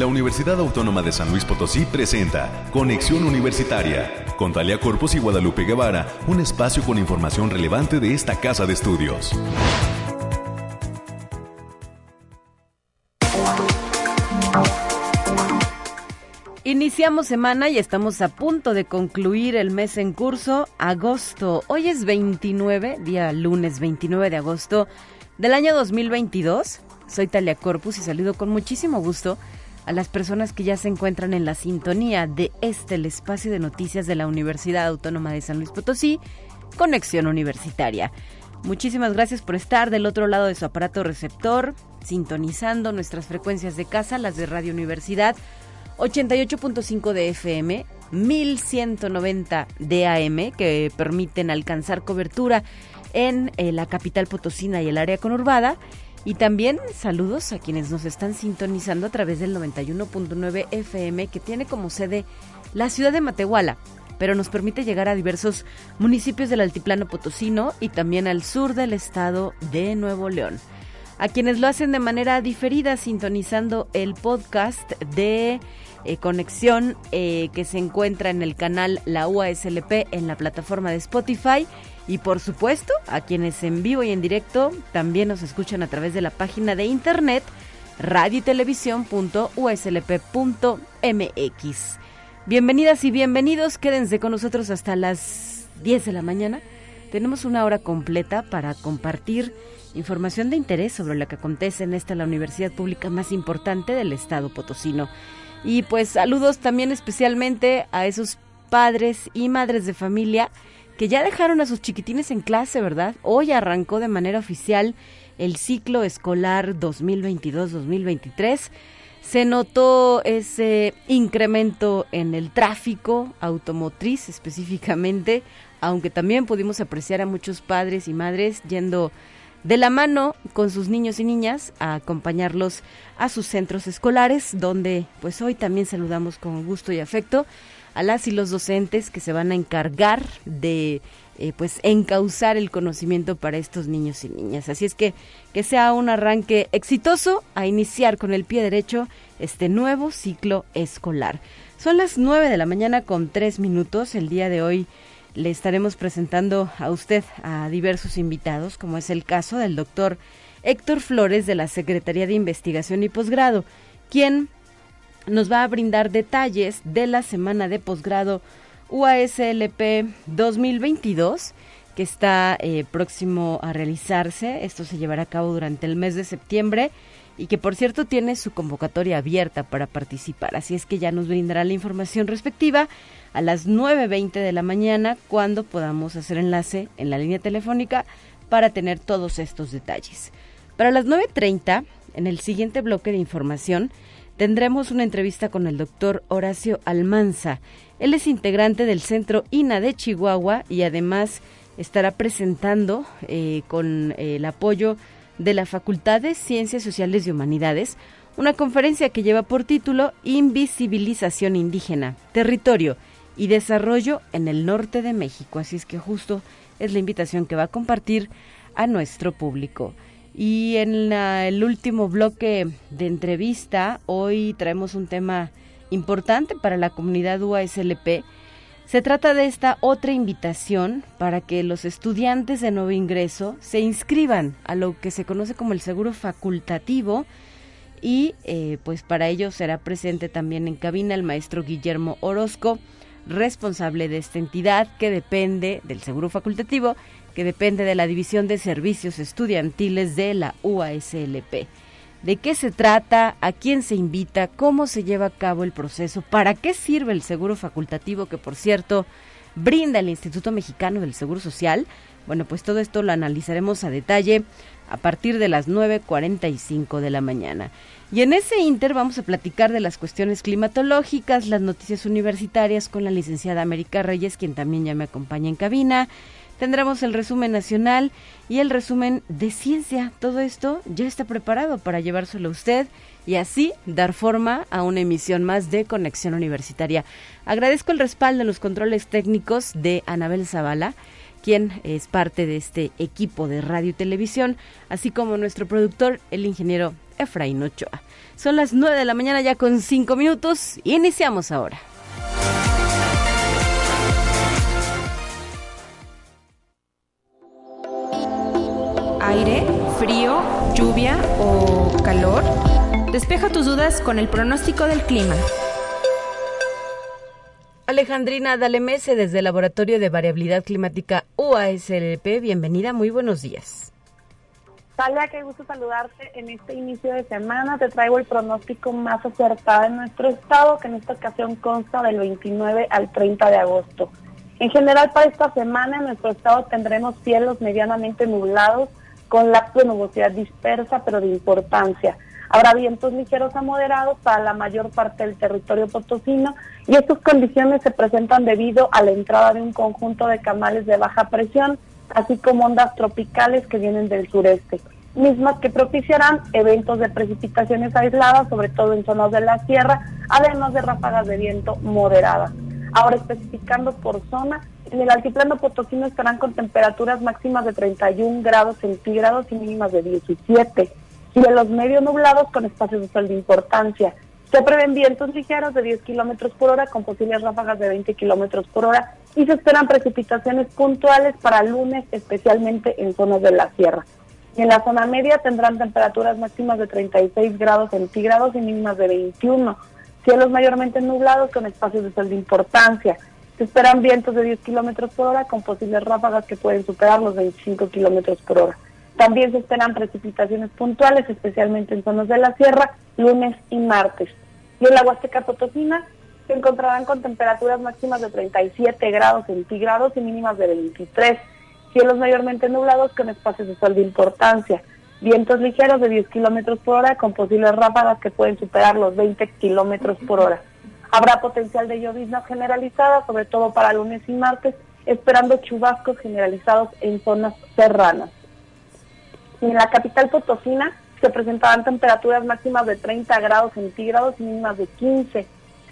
la Universidad Autónoma de San Luis Potosí presenta Conexión Universitaria con Talia Corpus y Guadalupe Guevara, un espacio con información relevante de esta casa de estudios. Iniciamos semana y estamos a punto de concluir el mes en curso, agosto. Hoy es 29, día lunes 29 de agosto del año 2022. Soy Talia Corpus y saludo con muchísimo gusto a las personas que ya se encuentran en la sintonía de este, el espacio de noticias de la Universidad Autónoma de San Luis Potosí, Conexión Universitaria. Muchísimas gracias por estar del otro lado de su aparato receptor, sintonizando nuestras frecuencias de casa, las de Radio Universidad 88.5 de FM, 1190 de AM, que permiten alcanzar cobertura en eh, la capital potosina y el área conurbada. Y también saludos a quienes nos están sintonizando a través del 91.9 FM, que tiene como sede la ciudad de Matehuala, pero nos permite llegar a diversos municipios del altiplano potosino y también al sur del estado de Nuevo León. A quienes lo hacen de manera diferida sintonizando el podcast de eh, conexión eh, que se encuentra en el canal La UASLP en la plataforma de Spotify. Y por supuesto, a quienes en vivo y en directo también nos escuchan a través de la página de internet radio Bienvenidas y bienvenidos, quédense con nosotros hasta las 10 de la mañana. Tenemos una hora completa para compartir información de interés sobre lo que acontece en esta la universidad pública más importante del estado potosino. Y pues saludos también especialmente a esos padres y madres de familia que ya dejaron a sus chiquitines en clase, ¿verdad? Hoy arrancó de manera oficial el ciclo escolar 2022-2023. Se notó ese incremento en el tráfico automotriz específicamente, aunque también pudimos apreciar a muchos padres y madres yendo de la mano con sus niños y niñas a acompañarlos a sus centros escolares, donde pues hoy también saludamos con gusto y afecto a las y los docentes que se van a encargar de eh, pues encauzar el conocimiento para estos niños y niñas. Así es que que sea un arranque exitoso a iniciar con el pie derecho este nuevo ciclo escolar. Son las nueve de la mañana con tres minutos. El día de hoy le estaremos presentando a usted a diversos invitados, como es el caso del doctor Héctor Flores de la Secretaría de Investigación y Posgrado, quien nos va a brindar detalles de la semana de posgrado UASLP 2022 que está eh, próximo a realizarse. Esto se llevará a cabo durante el mes de septiembre y que por cierto tiene su convocatoria abierta para participar. Así es que ya nos brindará la información respectiva a las 9.20 de la mañana cuando podamos hacer enlace en la línea telefónica para tener todos estos detalles. Para las 9.30, en el siguiente bloque de información, tendremos una entrevista con el doctor Horacio Almanza. Él es integrante del Centro INA de Chihuahua y además estará presentando eh, con eh, el apoyo de la Facultad de Ciencias Sociales y Humanidades una conferencia que lleva por título Invisibilización indígena, territorio y desarrollo en el norte de México. Así es que justo es la invitación que va a compartir a nuestro público. Y en el último bloque de entrevista, hoy traemos un tema importante para la comunidad UASLP. Se trata de esta otra invitación para que los estudiantes de nuevo ingreso se inscriban a lo que se conoce como el seguro facultativo y eh, pues para ello será presente también en cabina el maestro Guillermo Orozco, responsable de esta entidad que depende del seguro facultativo que depende de la División de Servicios Estudiantiles de la UASLP. ¿De qué se trata? ¿A quién se invita? ¿Cómo se lleva a cabo el proceso? ¿Para qué sirve el seguro facultativo que, por cierto, brinda el Instituto Mexicano del Seguro Social? Bueno, pues todo esto lo analizaremos a detalle a partir de las 9.45 de la mañana. Y en ese inter vamos a platicar de las cuestiones climatológicas, las noticias universitarias con la licenciada América Reyes, quien también ya me acompaña en cabina, Tendremos el resumen nacional y el resumen de ciencia. Todo esto ya está preparado para llevárselo a usted y así dar forma a una emisión más de Conexión Universitaria. Agradezco el respaldo en los controles técnicos de Anabel Zavala quien es parte de este equipo de radio y televisión, así como nuestro productor, el ingeniero Efraín Ochoa. Son las 9 de la mañana ya con 5 minutos. Iniciamos ahora. Aire, frío, lluvia o calor. Despeja tus dudas con el pronóstico del clima. Alejandrina Dalemese desde el Laboratorio de Variabilidad Climática UASLP. Bienvenida, muy buenos días. Talia, qué gusto saludarte en este inicio de semana. Te traigo el pronóstico más acertado en nuestro estado, que en esta ocasión consta del 29 al 30 de agosto. En general, para esta semana en nuestro estado tendremos cielos medianamente nublados con lapso de nubosidad dispersa, pero de importancia. Habrá vientos ligeros a moderados para la mayor parte del territorio potosino y estas condiciones se presentan debido a la entrada de un conjunto de canales de baja presión, así como ondas tropicales que vienen del sureste, mismas que propiciarán eventos de precipitaciones aisladas, sobre todo en zonas de la sierra, además de ráfagas de viento moderadas. Ahora especificando por zona, en el altiplano potosino estarán con temperaturas máximas de 31 grados centígrados y mínimas de 17 cielos medio nublados con espacios de sol de importancia. Se prevén vientos ligeros de 10 kilómetros por hora con posibles ráfagas de 20 kilómetros por hora y se esperan precipitaciones puntuales para lunes, especialmente en zonas de la sierra. en la zona media tendrán temperaturas máximas de 36 grados centígrados y mínimas de 21. Cielos mayormente nublados con espacios de sol de importancia. Se esperan vientos de 10 kilómetros por hora con posibles ráfagas que pueden superar los 25 kilómetros por hora. También se esperan precipitaciones puntuales, especialmente en zonas de la sierra, lunes y martes. Y en la Huasteca Potosina se encontrarán con temperaturas máximas de 37 grados centígrados y mínimas de 23. Cielos mayormente nublados con espacios de sol de importancia. Vientos ligeros de 10 kilómetros por hora con posibles ráfagas que pueden superar los 20 kilómetros por hora. Habrá potencial de llovizna generalizada, sobre todo para lunes y martes, esperando chubascos generalizados en zonas serranas en la capital potosina se presentarán temperaturas máximas de 30 grados centígrados y mínimas de 15.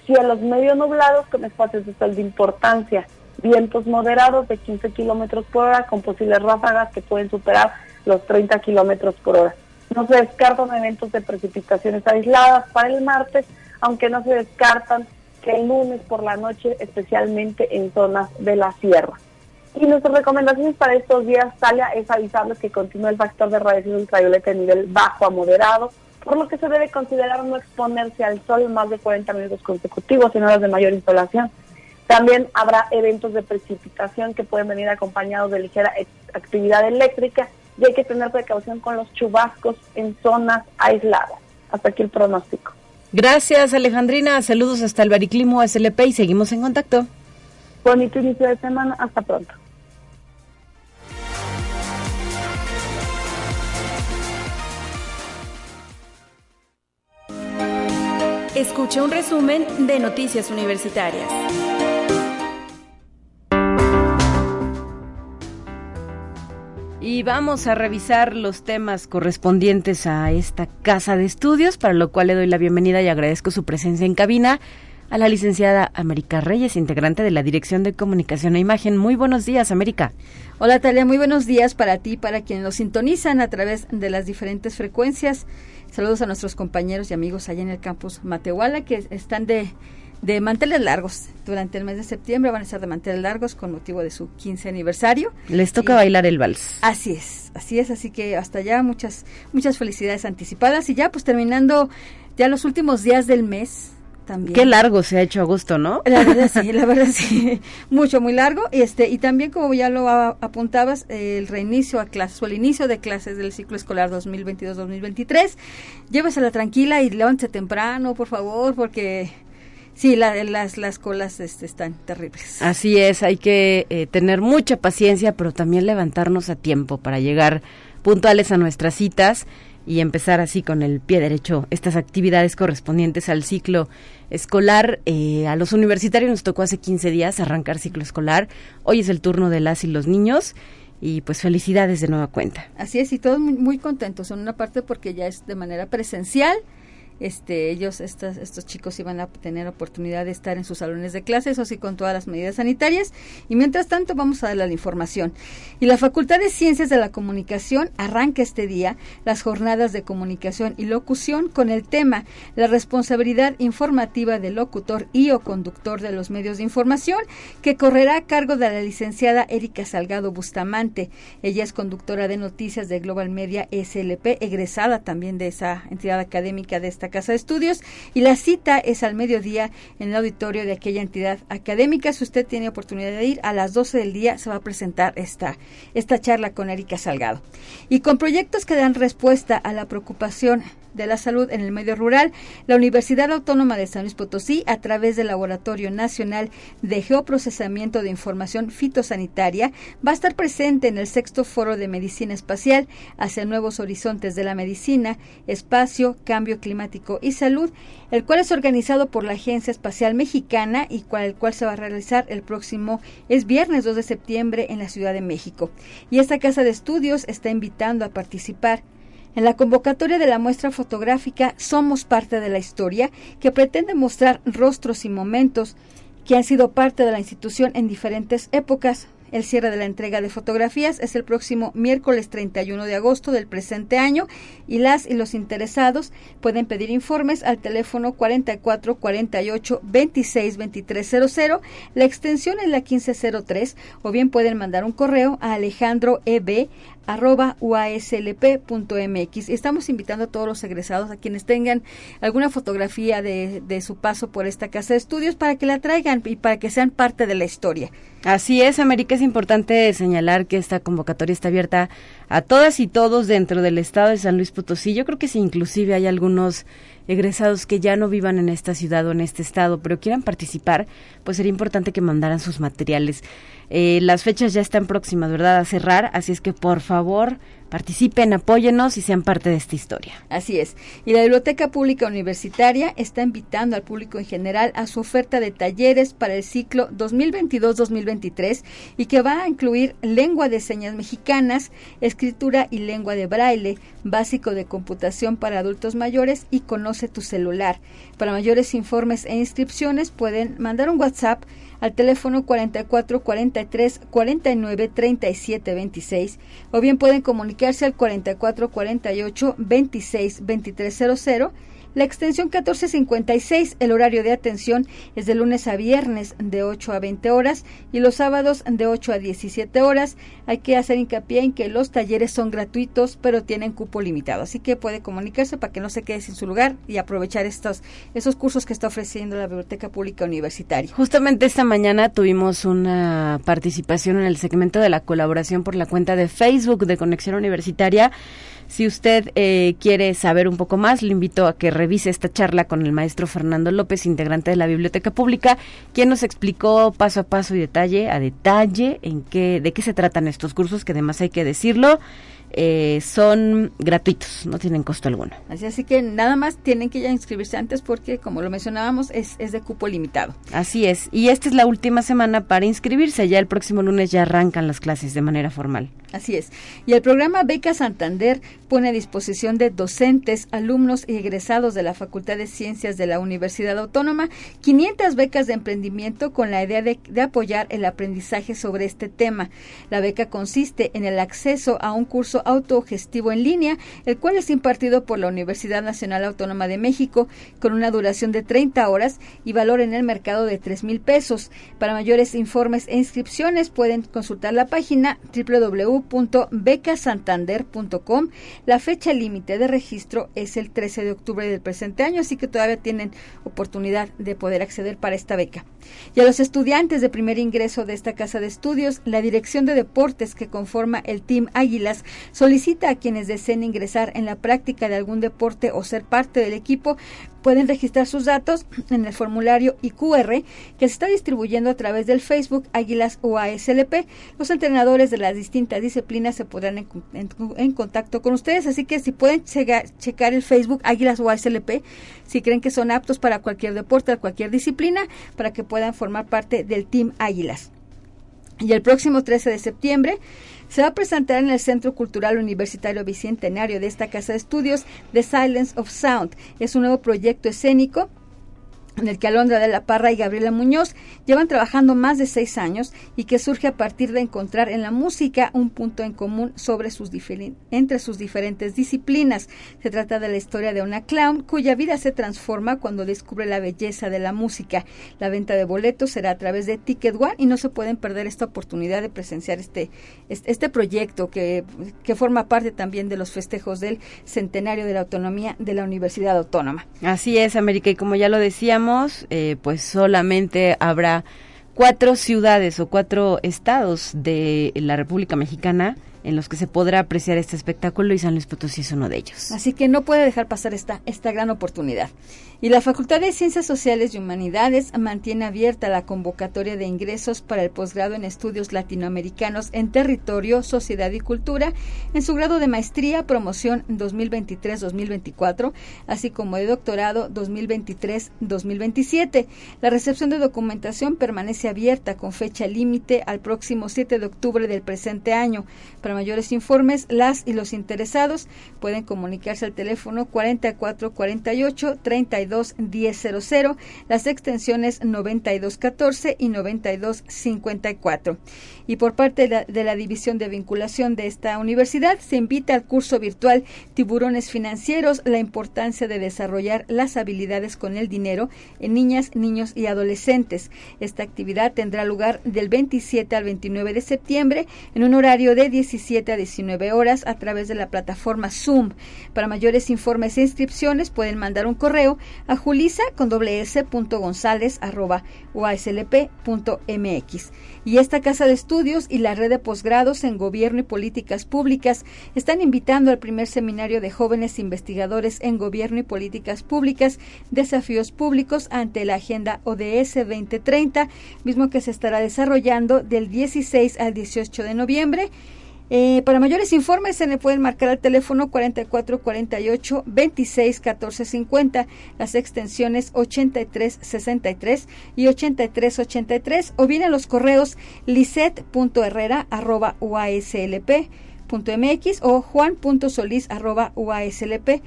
Cielos medio nublados con espacios de sol de importancia. Vientos moderados de 15 kilómetros por hora con posibles ráfagas que pueden superar los 30 kilómetros por hora. No se descartan eventos de precipitaciones aisladas para el martes, aunque no se descartan que el lunes por la noche, especialmente en zonas de la sierra. Y nuestras recomendaciones para estos días, Talia, es avisarles que continúa el factor de radiación ultravioleta en nivel bajo a moderado, por lo que se debe considerar no exponerse al sol más de 40 minutos consecutivos en horas de mayor insolación. También habrá eventos de precipitación que pueden venir acompañados de ligera actividad eléctrica y hay que tener precaución con los chubascos en zonas aisladas. Hasta aquí el pronóstico. Gracias, Alejandrina. Saludos hasta el Bariclimo SLP y seguimos en contacto. Bonito inicio de semana. Hasta pronto. Escucha un resumen de Noticias Universitarias. Y vamos a revisar los temas correspondientes a esta casa de estudios, para lo cual le doy la bienvenida y agradezco su presencia en cabina a la licenciada América Reyes, integrante de la Dirección de Comunicación e Imagen. Muy buenos días, América. Hola, Talia, muy buenos días para ti para quienes nos sintonizan a través de las diferentes frecuencias. Saludos a nuestros compañeros y amigos allá en el campus Matehuala que están de, de manteles largos. Durante el mes de septiembre van a estar de manteles largos con motivo de su 15 aniversario. Les toca bailar el vals. Así es, así es, así que hasta allá muchas muchas felicidades anticipadas y ya pues terminando ya los últimos días del mes, también. Qué largo se ha hecho agosto, ¿no? La verdad sí, la verdad sí, mucho, muy largo. Este, y también, como ya lo apuntabas, el reinicio a clases o el inicio de clases del ciclo escolar 2022-2023. Llévesela tranquila y levántese temprano, por favor, porque Sí, las, las colas este, están terribles. Así es, hay que eh, tener mucha paciencia, pero también levantarnos a tiempo para llegar puntuales a nuestras citas y empezar así con el pie derecho estas actividades correspondientes al ciclo escolar. Eh, a los universitarios nos tocó hace 15 días arrancar ciclo escolar. Hoy es el turno de las y los niños. Y pues felicidades de nueva cuenta. Así es, y todos muy, contentos. En una parte porque ya es de manera presencial este, ellos, estos, chicos iban a tener oportunidad de estar en sus salones de clases, eso sí, con todas las medidas sanitarias. Y mientras tanto, vamos a darle la información. Y la Facultad de Ciencias de la Comunicación arranca este día las jornadas de comunicación y locución con el tema la responsabilidad informativa del locutor y o conductor de los medios de información, que correrá a cargo de la licenciada Erika Salgado Bustamante. Ella es conductora de noticias de Global Media SLP, egresada también de esa entidad académica de esta Casa de Estudios y la cita es al mediodía en el auditorio de aquella entidad académica. Si usted tiene oportunidad de ir, a las 12 del día se va a presentar esta, esta charla con Erika Salgado. Y con proyectos que dan respuesta a la preocupación de la Salud en el Medio Rural, la Universidad Autónoma de San Luis Potosí, a través del Laboratorio Nacional de Geoprocesamiento de Información Fitosanitaria, va a estar presente en el sexto Foro de Medicina Espacial hacia nuevos horizontes de la medicina, espacio, cambio climático y salud, el cual es organizado por la Agencia Espacial Mexicana y cual, el cual se va a realizar el próximo, es viernes 2 de septiembre en la Ciudad de México. Y esta casa de estudios está invitando a participar en la convocatoria de la muestra fotográfica Somos parte de la historia, que pretende mostrar rostros y momentos que han sido parte de la institución en diferentes épocas, el cierre de la entrega de fotografías es el próximo miércoles 31 de agosto del presente año y las y los interesados pueden pedir informes al teléfono 44 48 26 2300. La extensión es la 1503 o bien pueden mandar un correo a Alejandro EB arroba uaslp.mx. Estamos invitando a todos los egresados, a quienes tengan alguna fotografía de, de su paso por esta casa de estudios, para que la traigan y para que sean parte de la historia. Así es, América, es importante señalar que esta convocatoria está abierta a todas y todos dentro del estado de San Luis Potosí. Yo creo que sí, inclusive hay algunos egresados que ya no vivan en esta ciudad o en este estado, pero quieran participar, pues sería importante que mandaran sus materiales. Eh, las fechas ya están próximas, ¿verdad?, a cerrar, así es que por favor participen, apóyenos y sean parte de esta historia. Así es. Y la Biblioteca Pública Universitaria está invitando al público en general a su oferta de talleres para el ciclo 2022-2023 y que va a incluir lengua de señas mexicanas, escritura y lengua de braille, básico de computación para adultos mayores y conoce tu celular. Para mayores informes e inscripciones pueden mandar un WhatsApp al teléfono 44 43 49 37 26 o bien pueden comunicarse al 44 48 26 2300 la extensión 1456, el horario de atención es de lunes a viernes de 8 a 20 horas y los sábados de 8 a 17 horas. Hay que hacer hincapié en que los talleres son gratuitos, pero tienen cupo limitado. Así que puede comunicarse para que no se quede sin su lugar y aprovechar estos esos cursos que está ofreciendo la Biblioteca Pública Universitaria. Justamente esta mañana tuvimos una participación en el segmento de la colaboración por la cuenta de Facebook de Conexión Universitaria si usted eh, quiere saber un poco más, le invito a que revise esta charla con el maestro Fernando López, integrante de la Biblioteca Pública, quien nos explicó paso a paso y detalle a detalle en qué, de qué se tratan estos cursos, que además hay que decirlo, eh, son gratuitos, no tienen costo alguno. Así, así que nada más tienen que ya inscribirse antes porque, como lo mencionábamos, es, es de cupo limitado. Así es, y esta es la última semana para inscribirse, ya el próximo lunes ya arrancan las clases de manera formal. Así es. Y el programa Beca Santander pone a disposición de docentes, alumnos y egresados de la Facultad de Ciencias de la Universidad Autónoma 500 becas de emprendimiento con la idea de, de, apoyar el aprendizaje sobre este tema. La beca consiste en el acceso a un curso autogestivo en línea, el cual es impartido por la Universidad Nacional Autónoma de México con una duración de 30 horas y valor en el mercado de 3 mil pesos. Para mayores informes e inscripciones pueden consultar la página www www.becasantander.com. La fecha límite de registro es el 13 de octubre del presente año, así que todavía tienen oportunidad de poder acceder para esta beca. Y a los estudiantes de primer ingreso de esta casa de estudios, la Dirección de Deportes que conforma el Team Águilas solicita a quienes deseen ingresar en la práctica de algún deporte o ser parte del equipo pueden registrar sus datos en el formulario IQR que se está distribuyendo a través del Facebook Águilas UASLP. Los entrenadores de las distintas disciplinas se podrán en, en, contacto con ustedes, así que si pueden checar el Facebook Águilas UASLP, si creen que son aptos para cualquier deporte, cualquier disciplina, para que puedan formar parte del Team Águilas. Y el próximo 13 de septiembre se va a presentar en el Centro Cultural Universitario Bicentenario de esta casa de estudios, The Silence of Sound. Es un nuevo proyecto escénico en el que Alondra de la Parra y Gabriela Muñoz llevan trabajando más de seis años y que surge a partir de encontrar en la música un punto en común sobre sus entre sus diferentes disciplinas. Se trata de la historia de una clown cuya vida se transforma cuando descubre la belleza de la música. La venta de boletos será a través de Ticket One y no se pueden perder esta oportunidad de presenciar este, este proyecto que, que forma parte también de los festejos del centenario de la autonomía de la Universidad Autónoma. Así es, América, y como ya lo decíamos, eh, pues solamente habrá cuatro ciudades o cuatro estados de la República Mexicana en los que se podrá apreciar este espectáculo y San Luis Potosí es uno de ellos. Así que no puede dejar pasar esta, esta gran oportunidad. Y la Facultad de Ciencias Sociales y Humanidades mantiene abierta la convocatoria de ingresos para el posgrado en estudios latinoamericanos en territorio, sociedad y cultura en su grado de maestría, promoción 2023-2024, así como de doctorado 2023-2027. La recepción de documentación permanece abierta con fecha límite al próximo 7 de octubre del presente año. Para mayores informes, las y los interesados pueden comunicarse al teléfono 4448 32 1000, las extensiones 9214 y 9254. Y por parte de la, de la División de Vinculación de esta universidad, se invita al curso virtual Tiburones Financieros, la importancia de desarrollar las habilidades con el dinero en niñas, niños y adolescentes. Esta actividad tendrá lugar del 27 al 29 de septiembre en un horario de 17 17 a 19 horas a través de la plataforma Zoom. Para mayores informes e inscripciones pueden mandar un correo a julisa con doble s punto gonzález arroba mx. Y esta casa de estudios y la red de posgrados en gobierno y políticas públicas están invitando al primer seminario de jóvenes investigadores en gobierno y políticas públicas, desafíos públicos ante la agenda ODS 2030, mismo que se estará desarrollando del 16 al 18 de noviembre eh, para mayores informes se le pueden marcar al teléfono 4448 26 14 50, las extensiones 83 63 y 83 83 o bien a los correos uaslp.mx o juan.solís arroba uaslp.mx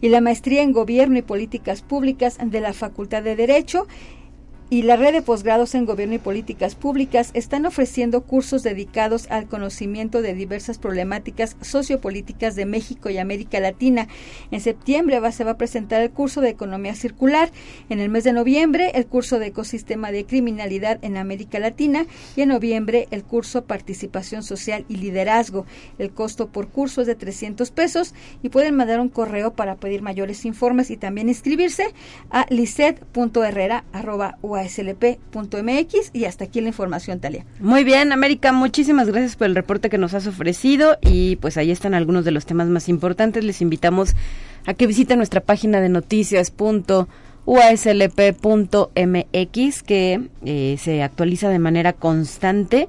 y la maestría en Gobierno y Políticas Públicas de la Facultad de Derecho y la red de posgrados en Gobierno y Políticas Públicas están ofreciendo cursos dedicados al conocimiento de diversas problemáticas sociopolíticas de México y América Latina. En septiembre va, se va a presentar el curso de Economía Circular, en el mes de noviembre el curso de Ecosistema de Criminalidad en América Latina y en noviembre el curso Participación Social y Liderazgo. El costo por curso es de 300 pesos y pueden mandar un correo para pedir mayores informes y también inscribirse a lisset.herrera.ua slp.mx y hasta aquí la información, Talia. Muy bien, América, muchísimas gracias por el reporte que nos has ofrecido y pues ahí están algunos de los temas más importantes. Les invitamos a que visiten nuestra página de noticias.uaslp.mx que eh, se actualiza de manera constante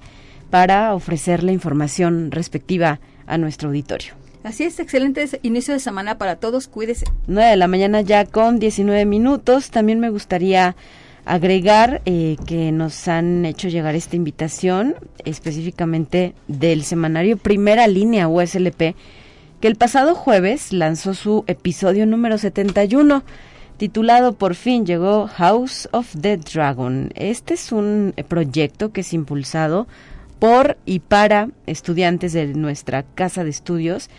para ofrecer la información respectiva a nuestro auditorio. Así es, excelente inicio de semana para todos, cuídese. 9 de la mañana ya con 19 minutos. También me gustaría agregar eh, que nos han hecho llegar esta invitación específicamente del semanario Primera Línea USLP, que el pasado jueves lanzó su episodio número 71 titulado Por fin llegó House of the Dragon. Este es un proyecto que es impulsado por y para estudiantes de nuestra casa de estudios.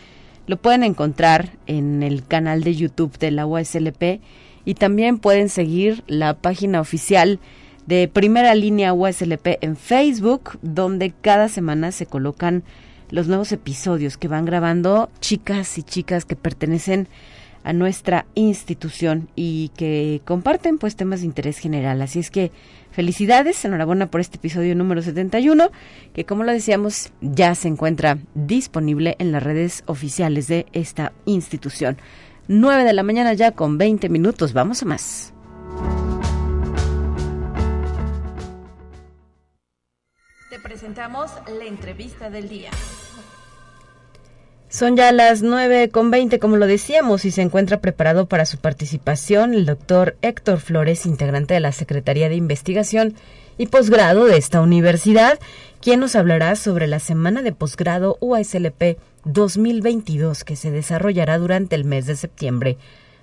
Lo pueden encontrar en el canal de YouTube de la USLP y también pueden seguir la página oficial de Primera Línea USLP en Facebook, donde cada semana se colocan los nuevos episodios que van grabando chicas y chicas que pertenecen a nuestra institución y que comparten pues temas de interés general. Así es que felicidades, enhorabuena por este episodio número 71, que como lo decíamos ya se encuentra disponible en las redes oficiales de esta institución. 9 de la mañana ya con 20 minutos. Vamos a más. Te presentamos la entrevista del día. Son ya las 9 con 20, como lo decíamos, y se encuentra preparado para su participación el doctor Héctor Flores, integrante de la Secretaría de Investigación y posgrado de esta universidad, quien nos hablará sobre la Semana de Posgrado UASLP 2022 que se desarrollará durante el mes de septiembre.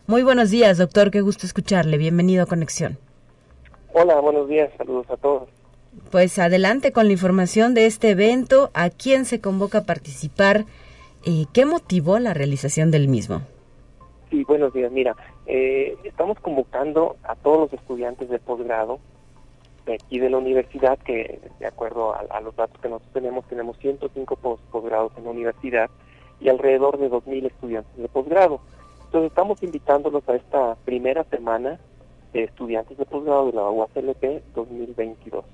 Muy buenos días, doctor, qué gusto escucharle. Bienvenido a Conexión. Hola, buenos días, saludos a todos. Pues adelante con la información de este evento, a quién se convoca a participar y qué motivó la realización del mismo. Sí, buenos días. Mira, eh, estamos convocando a todos los estudiantes de posgrado de aquí de la universidad, que de acuerdo a, los datos que nosotros tenemos, tenemos 105 posgrados en la universidad y alrededor de 2.000 estudiantes de posgrado. Entonces estamos invitándolos a esta primera semana de estudiantes de posgrado de la UACLP 2022,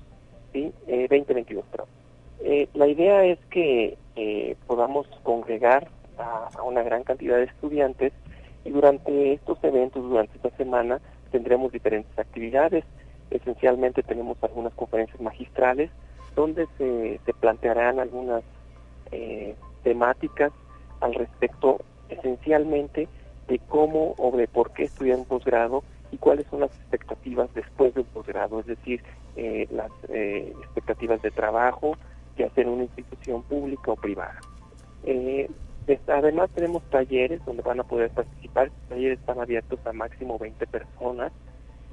¿sí? Eh, 2022, perdón. Eh, la idea es que eh, podamos congregar a, una gran cantidad de estudiantes y durante estos eventos, durante esta semana, tendremos diferentes actividades. Esencialmente tenemos algunas conferencias magistrales donde se, plantearán algunas eh, temáticas al respecto esencialmente de cómo o de por qué estudiar un posgrado y cuáles son las expectativas después del posgrado, es decir, eh, las eh, expectativas de trabajo, ya sea una institución pública o privada. Además tenemos talleres donde van a poder participar, los talleres están abiertos a máximo 20 personas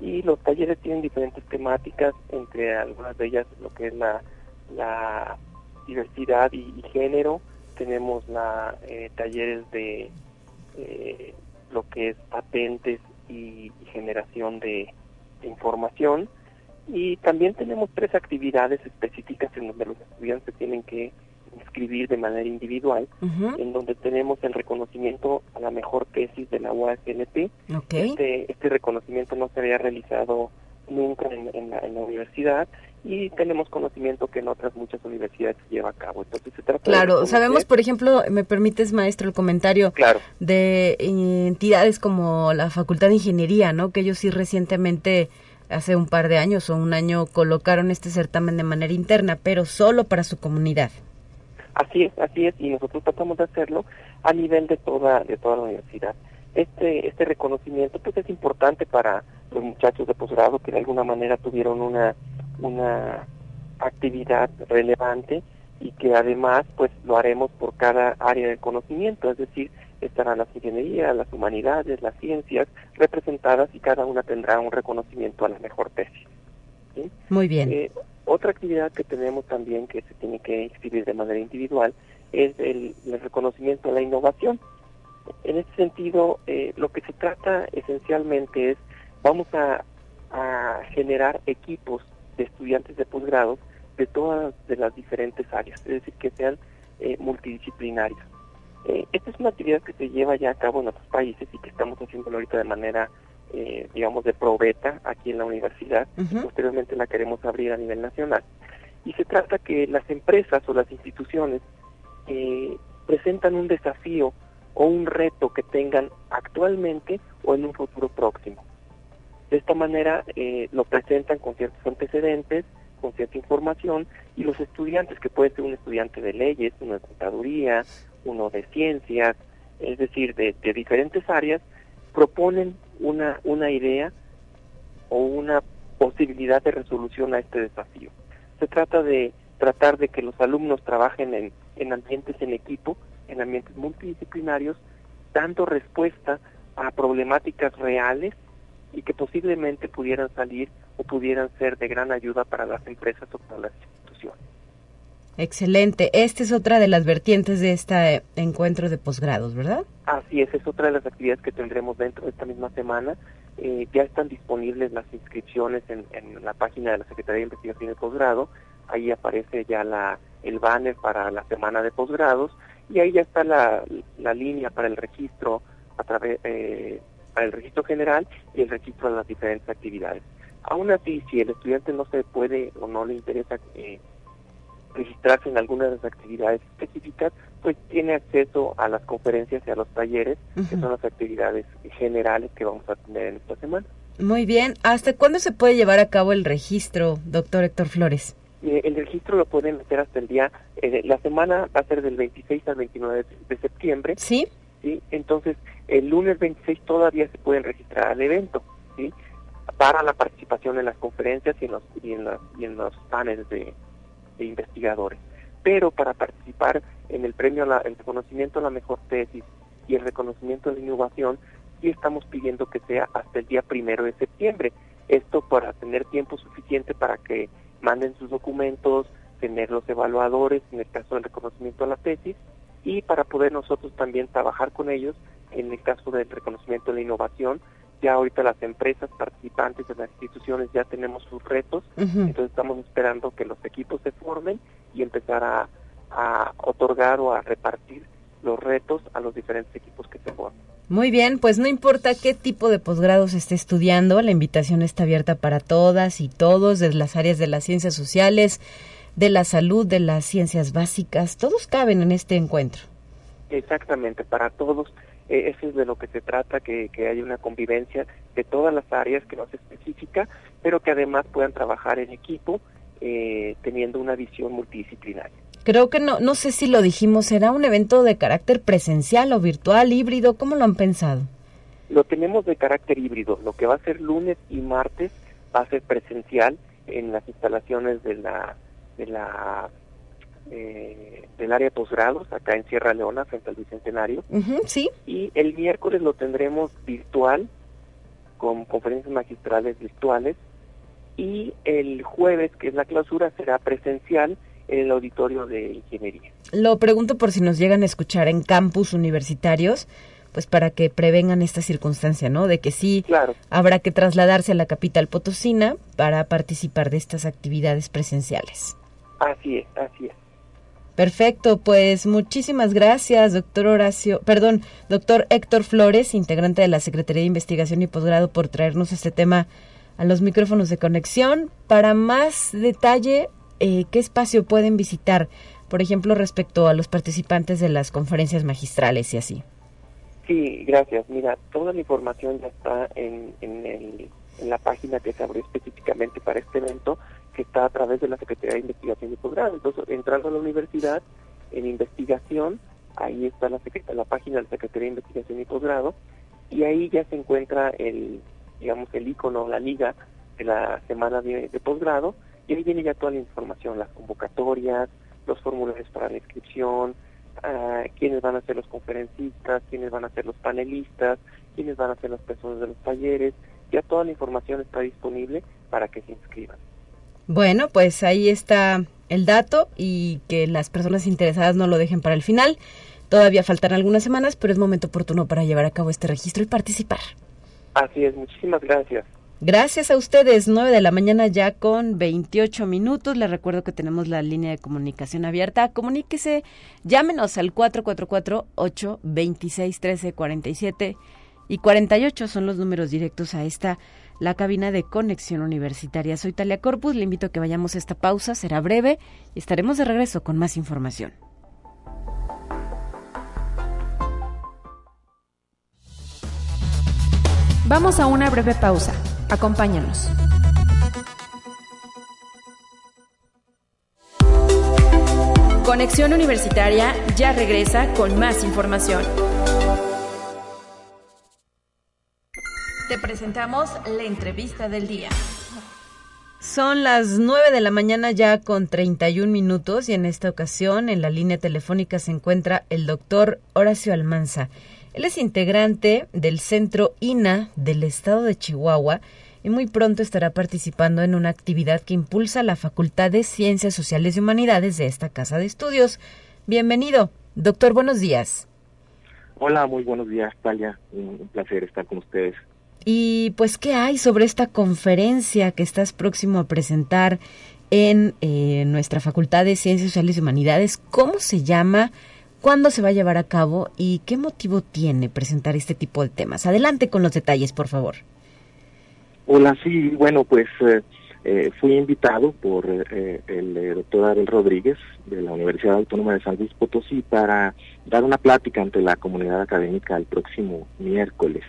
y los talleres tienen diferentes temáticas, entre algunas de ellas lo que es la, diversidad y, género, tenemos la talleres de lo que es patentes y, generación de, información. Y también tenemos tres actividades específicas en donde los estudiantes tienen que inscribir de manera individual, en donde tenemos el reconocimiento a la mejor tesis de la UASLP. Este, este reconocimiento no se había realizado nunca en, la, universidad y tenemos conocimiento que en otras muchas universidades se lleva a cabo. Entonces se trata Claro, sabemos, por ejemplo, me permites, maestro, el comentario claro. de entidades como la Facultad de Ingeniería, ¿no? Que ellos sí recientemente, hace un par de años o un año, colocaron este certamen de manera interna, pero solo para su comunidad. Así es, así es, y nosotros tratamos de hacerlo a nivel de toda, de toda la universidad. Este, este reconocimiento pues es importante para los muchachos de posgrado que de alguna manera tuvieron una, una actividad relevante y que además pues lo haremos por cada área del conocimiento, es decir, estarán las ingenierías, las humanidades, las ciencias representadas y cada una tendrá un reconocimiento a la mejor tesis. Muy bien. Eh, otra actividad que tenemos también que se tiene que inscribir de manera individual es el, el reconocimiento a la innovación. En este sentido, eh, lo que se trata esencialmente es vamos a, generar equipos de estudiantes de posgrado de todas de las diferentes áreas, es decir, que sean eh, multidisciplinarios. Eh, esta es una actividad que se lleva ya a cabo en otros países y que estamos haciendo ahorita de manera, eh, digamos, de probeta aquí en la universidad. Posteriormente la queremos abrir a nivel nacional. Y se trata que las empresas o las instituciones presentan un desafío o un reto que tengan actualmente o en un futuro próximo. De esta manera eh, lo presentan con ciertos antecedentes, con cierta información, y los estudiantes, que puede ser un estudiante de leyes, uno de contaduría, uno de ciencias, es decir, de, diferentes áreas, proponen una, una idea o una posibilidad de resolución a este desafío. Se trata de tratar de que los alumnos trabajen en, en ambientes en equipo, en ambientes multidisciplinarios, dando respuesta a problemáticas reales y que posiblemente pudieran salir o pudieran ser de gran ayuda para las empresas o para las instituciones. Excelente. Esta es otra de las vertientes de este encuentro de posgrados, ¿verdad? Así es, es otra de las actividades que tendremos dentro de esta misma semana. Eh, ya están disponibles las inscripciones en, la página de la Secretaría de Investigación de Posgrado. Ahí aparece ya la, el banner para la semana de posgrados y ahí ya está la, la línea para el registro a través eh, para el registro general y el registro de las diferentes actividades. Aún así, si el estudiante no se puede o no le interesa eh, registrarse en alguna de las actividades específicas, pues tiene acceso a las conferencias y a los talleres, que son las actividades generales que vamos a tener en esta semana. Muy bien. ¿Hasta cuándo se puede llevar a cabo el registro, doctor Héctor Flores? Eh, el registro lo pueden hacer hasta el día, eh, la semana va a ser del 26 al 29 de septiembre. Sí. ¿sí? Entonces, el lunes 26 todavía se pueden registrar al evento, ¿sí? para la participación en las conferencias y en los, y en los, y en los paneles de, investigadores. Pero para participar en el premio, el reconocimiento a la mejor tesis y el reconocimiento de la innovación, sí estamos pidiendo que sea hasta el día primero de septiembre. Esto para tener tiempo suficiente para que manden sus documentos, tener los evaluadores en el caso del reconocimiento a la tesis y para poder nosotros también trabajar con ellos en el caso del reconocimiento de la innovación. Ya ahorita las empresas participantes de las instituciones ya tenemos sus retos, entonces estamos esperando que los equipos se formen y empezar a, a otorgar o a repartir los retos a los diferentes equipos que se formen. Muy bien, pues no importa qué tipo de posgrado se esté estudiando, la invitación está abierta para todas y todos, desde las áreas de las ciencias sociales, de la salud, de las ciencias básicas, todos caben en este encuentro. Exactamente, para todos, eso es de lo que se trata, que, que haya una convivencia de todas las áreas, que no sea específica, pero que además puedan trabajar en equipo eh, teniendo una visión multidisciplinaria. Creo que no, no sé si lo dijimos, ¿será un evento de carácter presencial o virtual, híbrido? ¿Cómo lo han pensado? Lo tenemos de carácter híbrido. Lo que va a ser lunes y martes va a ser presencial en las instalaciones de la de la eh, del área de posgrados acá en Sierra Leona frente al bicentenario sí y el miércoles lo tendremos virtual con conferencias magistrales virtuales y el jueves que es la clausura será presencial en el auditorio de ingeniería lo pregunto por si nos llegan a escuchar en campus universitarios pues para que prevengan esta circunstancia, ¿no? De que sí habrá que trasladarse a la capital potosina para participar de estas actividades presenciales. Así es, así es. Perfecto, pues muchísimas gracias, doctor Horacio, perdón, doctor Héctor Flores, integrante de la Secretaría de Investigación y Posgrado, por traernos este tema a los micrófonos de conexión. Para más detalle, eh, ¿qué espacio pueden visitar, por ejemplo, respecto a los participantes de las conferencias magistrales y así? Sí, gracias. Mira, toda la información ya está en, en, el, en la página que se abrió específicamente para este evento que está a través de la Secretaría de Investigación y Posgrado. Entonces, entrando a la universidad, en investigación, ahí está la, la página de la Secretaría de Investigación y Posgrado, y ahí ya se encuentra el, digamos, el icono, la liga de la semana de, posgrado, y ahí viene ya toda la información, las convocatorias, los formularios para la inscripción, uh, quiénes van a ser los conferencistas, quiénes van a ser los panelistas, quiénes van a ser las personas de los talleres, ya toda la información está disponible para que se inscriban. Bueno, pues ahí está el dato y que las personas interesadas no lo dejen para el final. Todavía faltan algunas semanas, pero es momento oportuno para llevar a cabo este registro y participar. Así es, muchísimas gracias. Gracias a ustedes, 9 de la mañana ya con 28 minutos. Les recuerdo que tenemos la línea de comunicación abierta. Comuníquese, llámenos al 444-826-1347 y 48 son los números directos a esta la cabina de conexión universitaria. Soy Talia Corpus, le invito a que vayamos a esta pausa, será breve y estaremos de regreso con más información. Vamos a una breve pausa. Acompáñanos. Conexión Universitaria ya regresa con más información. Te presentamos la entrevista del día. Son las 9 de la mañana ya con 31 minutos y en esta ocasión en la línea telefónica se encuentra el doctor Horacio Almanza. Él es integrante del Centro INA del Estado de Chihuahua y muy pronto estará participando en una actividad que impulsa la Facultad de Ciencias Sociales y Humanidades de esta Casa de Estudios. Bienvenido. Doctor, buenos días. Hola, muy buenos días, Talia. Un placer estar con ustedes. Y pues, ¿qué hay sobre esta conferencia que estás próximo a presentar en eh, nuestra Facultad de Ciencias Sociales y Humanidades? ¿Cómo se llama? ¿Cuándo se va a llevar a cabo? ¿Y qué motivo tiene presentar este tipo de temas? Adelante con los detalles, por favor. Hola, sí, bueno, pues eh, eh, fui invitado por el doctor Abel Rodríguez de la Universidad Autónoma de San Luis Potosí para dar una plática ante la comunidad académica el próximo miércoles.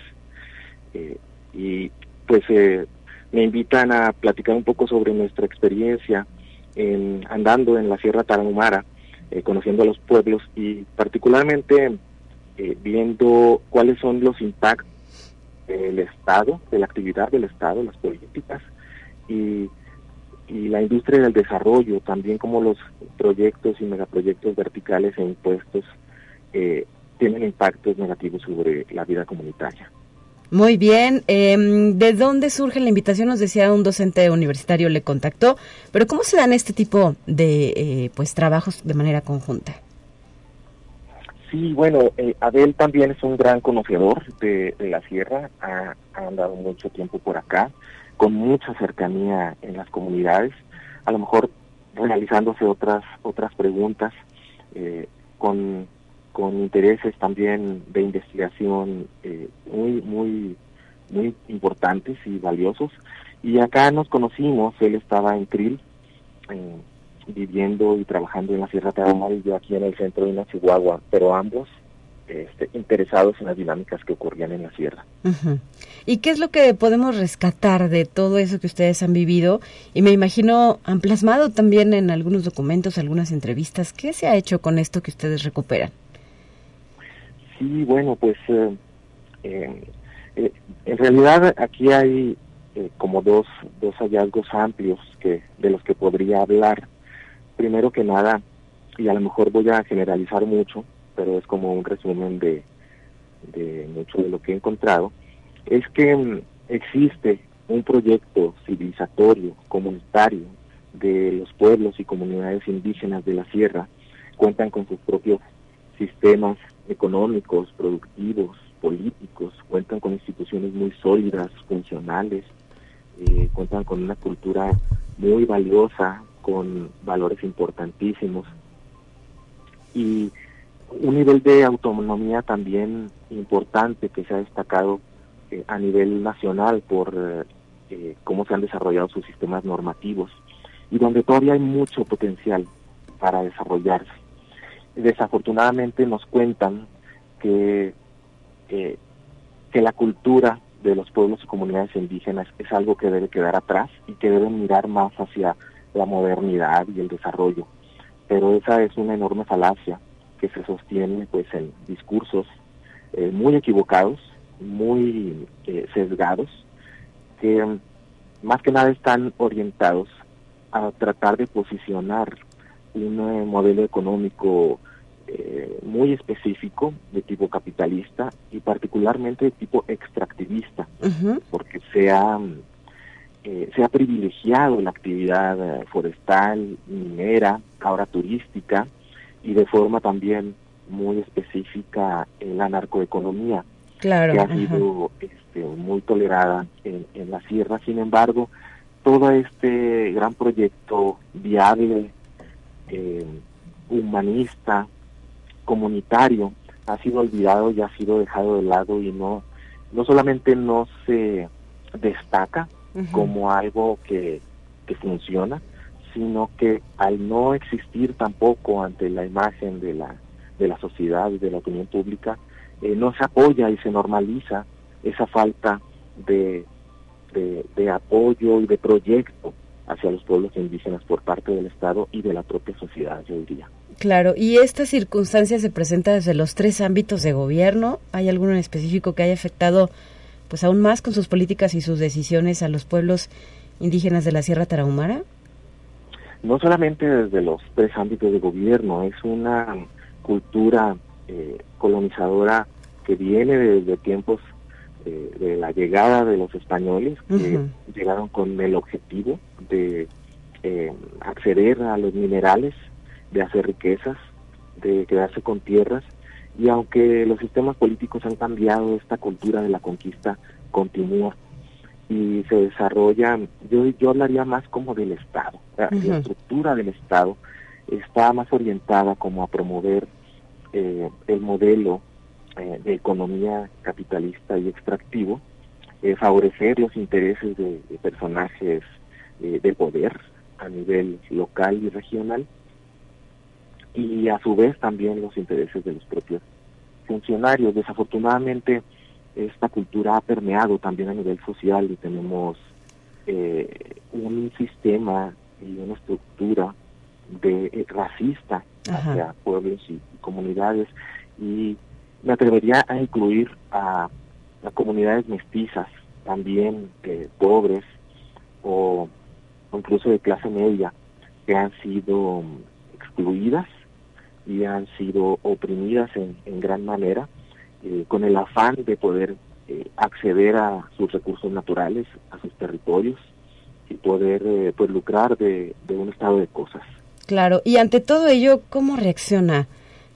Eh, y pues eh, me invitan a platicar un poco sobre nuestra experiencia en, andando en la Sierra Tarahumara, eh, conociendo a los pueblos y particularmente viendo cuáles son los impactos del Estado, de la actividad del Estado, las políticas y, y la industria del desarrollo, también como los proyectos y megaproyectos verticales e impuestos eh, tienen impactos negativos sobre la vida comunitaria. Muy bien. Em, ¿De dónde surge la invitación? Nos decía un docente universitario le contactó, pero ¿cómo se dan este tipo de eh, pues trabajos de manera conjunta? Sí, bueno, eh, Abel también es un gran conocedor de, la sierra, ha, andado mucho tiempo por acá, con mucha cercanía en las comunidades, a lo mejor realizándose otras otras preguntas eh, con con intereses también de investigación eh, muy, muy, muy importantes y valiosos. Y acá nos conocimos, él estaba en Krill, eh, viviendo y trabajando en la Sierra Tarahumara y yo aquí en el centro de Chihuahua, pero ambos este, interesados en las dinámicas que ocurrían en la sierra. ¿Y qué es lo que podemos rescatar de todo eso que ustedes han vivido? Y me imagino han plasmado también en algunos documentos, algunas entrevistas. ¿Qué se ha hecho con esto que ustedes recuperan? Sí, bueno, pues eh, eh, eh, en realidad aquí hay como dos, dos hallazgos amplios que de los que podría hablar. Primero que nada, y a lo mejor voy a generalizar mucho, pero es como un resumen de, de mucho de lo que he encontrado, es que mm, existe un proyecto civilizatorio, comunitario, de los pueblos y comunidades indígenas de la sierra, cuentan con sus propios sistemas económicos, productivos, políticos, cuentan con instituciones muy sólidas, funcionales, eh, cuentan con una cultura muy valiosa, con valores importantísimos. Y un nivel de autonomía también importante que se ha destacado eh, a nivel nacional por eh, cómo se han desarrollado sus sistemas normativos y donde todavía hay mucho potencial para desarrollarse desafortunadamente nos cuentan que, que la cultura de los pueblos y comunidades indígenas es algo que debe quedar atrás y que deben mirar más hacia la modernidad y el desarrollo. Pero esa es una enorme falacia que se sostiene pues en discursos eh, muy equivocados, muy eh, sesgados, que más que nada están orientados a tratar de posicionar un eh, modelo económico eh, muy específico de tipo capitalista y particularmente de tipo extractivista, porque se ha, eh, se ha privilegiado la actividad eh, forestal, minera, ahora turística y de forma también muy específica en la narcoeconomía, que ha sido este, muy tolerada en, en la sierra. Sin embargo, todo este gran proyecto viable, humanista, comunitario ha sido olvidado y ha sido dejado de lado y no, no solamente no se destaca como algo que, que funciona, sino que al no existir tampoco ante la imagen de la, de la sociedad y de la opinión pública, eh, no se apoya y se normaliza esa falta de, de, de, apoyo y de proyecto hacia los pueblos indígenas por parte del Estado y de la propia sociedad, yo diría. Claro, y esta circunstancia se presenta desde los tres ámbitos de gobierno. ¿Hay alguno en específico que haya afectado, pues, aún más con sus políticas y sus decisiones a los pueblos indígenas de la Sierra Tarahumara? No solamente desde los tres ámbitos de gobierno, es una cultura eh, colonizadora que viene desde tiempos eh, de la llegada de los españoles, que llegaron con el objetivo de eh, acceder a los minerales de hacer riquezas, de quedarse con tierras, y aunque los sistemas políticos han cambiado, esta cultura de la conquista continúa y se desarrolla, yo, yo hablaría más como del Estado, la, estructura del Estado está más orientada como a promover eh, el modelo eh, de economía capitalista y extractivo, eh, favorecer los intereses de, de personajes del poder a nivel local y regional, y a su vez también los intereses de los propios funcionarios. Desafortunadamente, esta cultura ha permeado también a nivel social y tenemos eh, un sistema y una estructura de eh, racista hacia pueblos y, comunidades y me atrevería a incluir a comunidades mestizas, también pobres o incluso de clase media, que han sido excluidas y han sido oprimidas en, gran manera, eh, con el afán de poder eh, acceder a sus recursos naturales, a sus territorios y poder eh, pues lucrar de, un estado de cosas. Claro, y ante todo ello, ¿cómo reacciona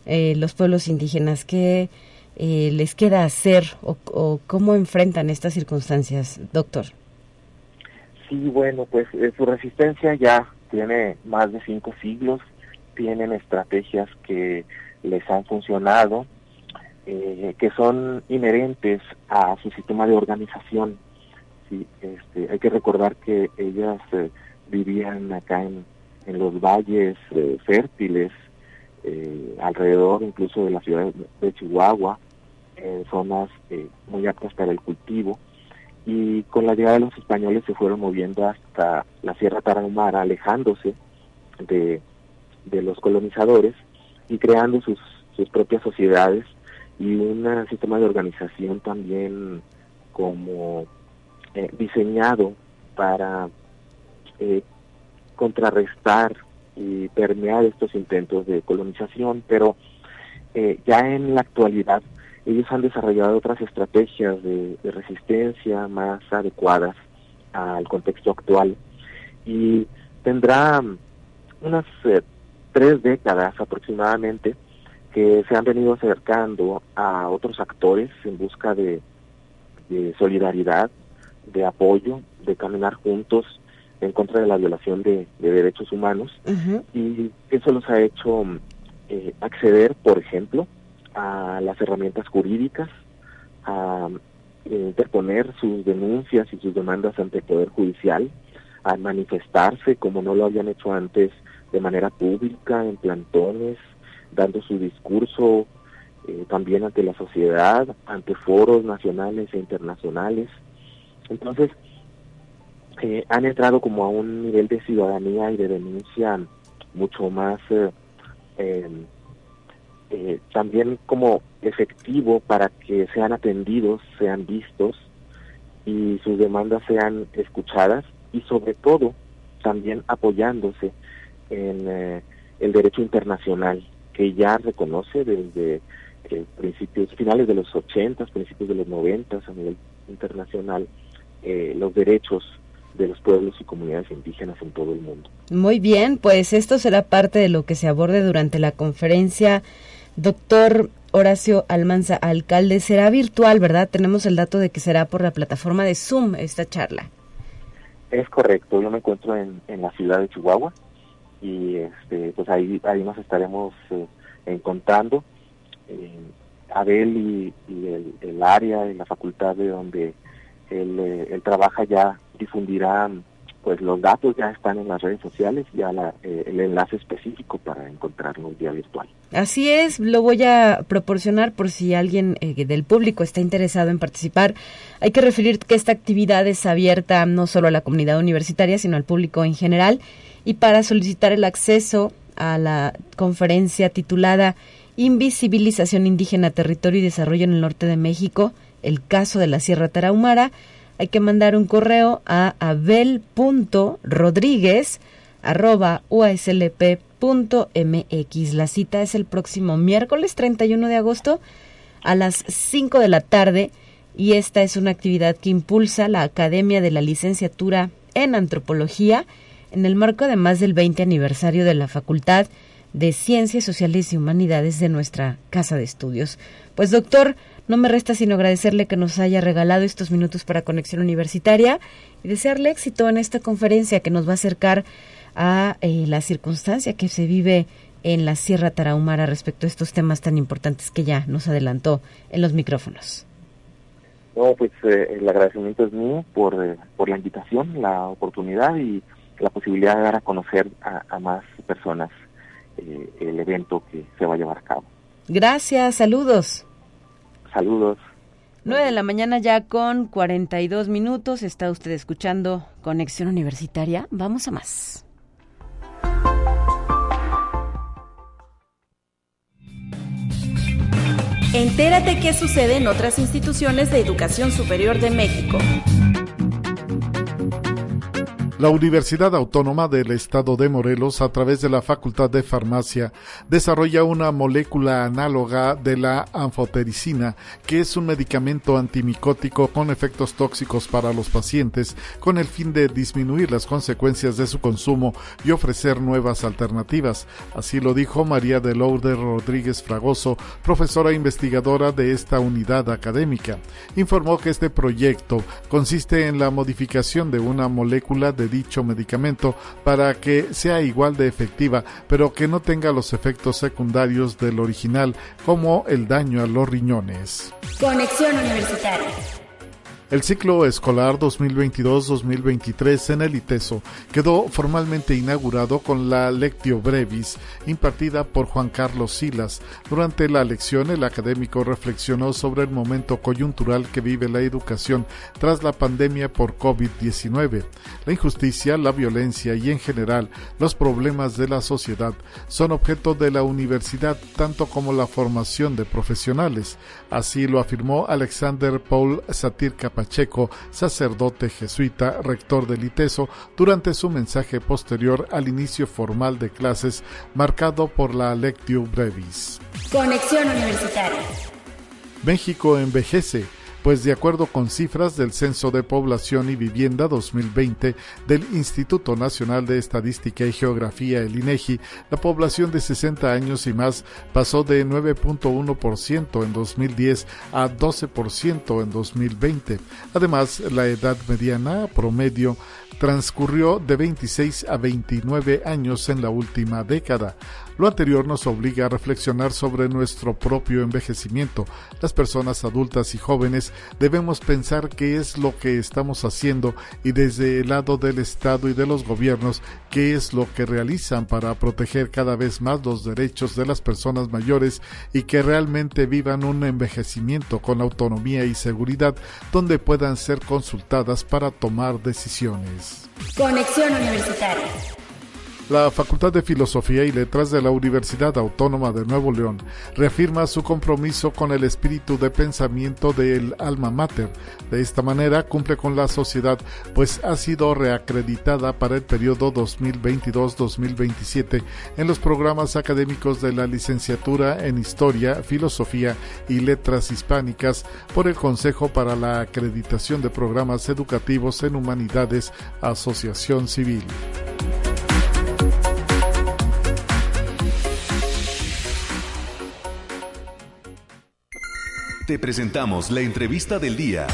los pueblos indígenas? ¿Qué les queda hacer o, cómo enfrentan estas circunstancias, doctor? Sí, bueno, pues su resistencia ya tiene más de cinco siglos, tienen estrategias que les han funcionado, eh, que son inherentes a su sistema de organización. Sí, este, hay que recordar que ellas eh, vivían acá en, en los valles eh, alrededor incluso de la ciudad de Chihuahua, en zonas muy aptas para el cultivo. Y con la llegada de los españoles se fueron moviendo hasta la Sierra Tarahumara, alejándose de, los colonizadores y creando sus, sus propias sociedades y un sistema de organización también como eh, diseñado para eh, contrarrestar y permear estos intentos de colonización, pero eh, ya en la actualidad ellos han desarrollado otras estrategias de, resistencia más adecuadas al contexto actual. Y tendrá unas eh, tres décadas aproximadamente que se han venido acercando a otros actores en busca de, solidaridad, de apoyo, de caminar juntos en contra de la violación de, derechos humanos y eso los ha hecho eh, acceder, por ejemplo, a las herramientas jurídicas, a interponer sus denuncias y sus demandas ante el Poder Judicial, a manifestarse como no lo habían hecho antes de manera pública, en plantones, dando su discurso eh, también ante la sociedad, ante foros nacionales e internacionales. Entonces, han entrado como a un nivel de ciudadanía y de denuncia mucho más eh, eh, también como efectivo para que sean atendidos, sean vistos y sus demandas sean escuchadas y sobre todo también apoyándose en eh, el derecho internacional que ya reconoce desde eh, principios finales de los 80, principios de los 90 a nivel internacional los derechos de los pueblos y comunidades indígenas en todo el mundo. Muy bien, pues esto será parte de lo que se aborde durante la conferencia Doctor Horacio Almanza, alcalde, será virtual, ¿verdad? Tenemos el dato de que será por la plataforma de Zoom esta charla. Es correcto, yo me encuentro en, la ciudad de Chihuahua y este, pues ahí, ahí nos estaremos eh, encontrando. Eh, Abel y, el, área y la facultad de donde él, eh, él trabaja ya difundirán pues los datos ya están en las redes sociales, ya eh, el enlace específico para encontrarlo vía virtual. Así es, lo voy a proporcionar por si alguien eh, del público está interesado en participar. Hay que referir que esta actividad es abierta no solo a la comunidad universitaria, sino al público en general. Y para solicitar el acceso a la conferencia titulada Invisibilización indígena, territorio y desarrollo en el norte de México, el caso de la Sierra Tarahumara, hay que mandar un correo a abel.rodríguez.uaslp.mx. La cita es el próximo miércoles 31 de agosto a las 5 de la tarde y esta es una actividad que impulsa la Academia de la Licenciatura en Antropología en el marco de más del 20 aniversario de la Facultad de Ciencias Sociales y Humanidades de nuestra Casa de Estudios. Pues doctor, no me resta sino agradecerle que nos haya regalado estos minutos para Conexión Universitaria y desearle éxito en esta conferencia que nos va a acercar a eh, la circunstancia que se vive en la Sierra Tarahumara respecto a estos temas tan importantes que ya nos adelantó en los micrófonos. No, pues eh, el agradecimiento es mío por, eh, por la invitación, la oportunidad y la posibilidad de dar a conocer a, más personas el evento que se va a llevar a cabo. Gracias, saludos. Saludos. 9 de la mañana ya con 42 minutos. Está usted escuchando Conexión Universitaria. Vamos a más. Entérate qué sucede en otras instituciones de educación superior de México. La Universidad Autónoma del Estado de Morelos, a través de la Facultad de Farmacia, desarrolla una molécula análoga de la anfotericina, que es un medicamento antimicótico con efectos tóxicos para los pacientes, con el fin de disminuir las consecuencias de su consumo y ofrecer nuevas alternativas. Así lo dijo María de Lourdes Rodríguez Fragoso, profesora investigadora de esta unidad académica. Informó que este proyecto consiste en la modificación de una molécula de dicho medicamento para que sea igual de efectiva, pero que no tenga los efectos secundarios del original, como el daño a los riñones. Conexión Universitaria. El ciclo escolar 2022-2023 en el ITESO quedó formalmente inaugurado con la Lectio Brevis impartida por Juan Carlos Silas. Durante la lección el académico reflexionó sobre el momento coyuntural que vive la educación tras la pandemia por COVID-19. La injusticia, la violencia y en general los problemas de la sociedad son objeto de la universidad tanto como la formación de profesionales. Así lo afirmó Alexander Paul Satir Pacheco, sacerdote jesuita, rector del ITESO, durante su mensaje posterior al inicio formal de clases marcado por la Lectio Brevis. Conexión Universitaria. México envejece pues de acuerdo con cifras del Censo de Población y Vivienda 2020 del Instituto Nacional de Estadística y Geografía, el INEGI, la población de 60 años y más pasó de 9.1% en 2010 a 12% en 2020. Además, la edad mediana promedio transcurrió de 26 a 29 años en la última década. Lo anterior nos obliga a reflexionar sobre nuestro propio envejecimiento. Las personas adultas y jóvenes debemos pensar qué es lo que estamos haciendo y desde el lado del Estado y de los gobiernos qué es lo que realizan para proteger cada vez más los derechos de las personas mayores y que realmente vivan un envejecimiento con autonomía y seguridad donde puedan ser consultadas para tomar decisiones. Conexión Universitaria. La Facultad de Filosofía y Letras de la Universidad Autónoma de Nuevo León reafirma su compromiso con el espíritu de pensamiento del alma mater. De esta manera cumple con la sociedad, pues ha sido reacreditada para el periodo 2022-2027 en los programas académicos de la licenciatura en Historia, Filosofía y Letras Hispánicas por el Consejo para la Acreditación de Programas Educativos en Humanidades, Asociación Civil. Te presentamos la entrevista del día.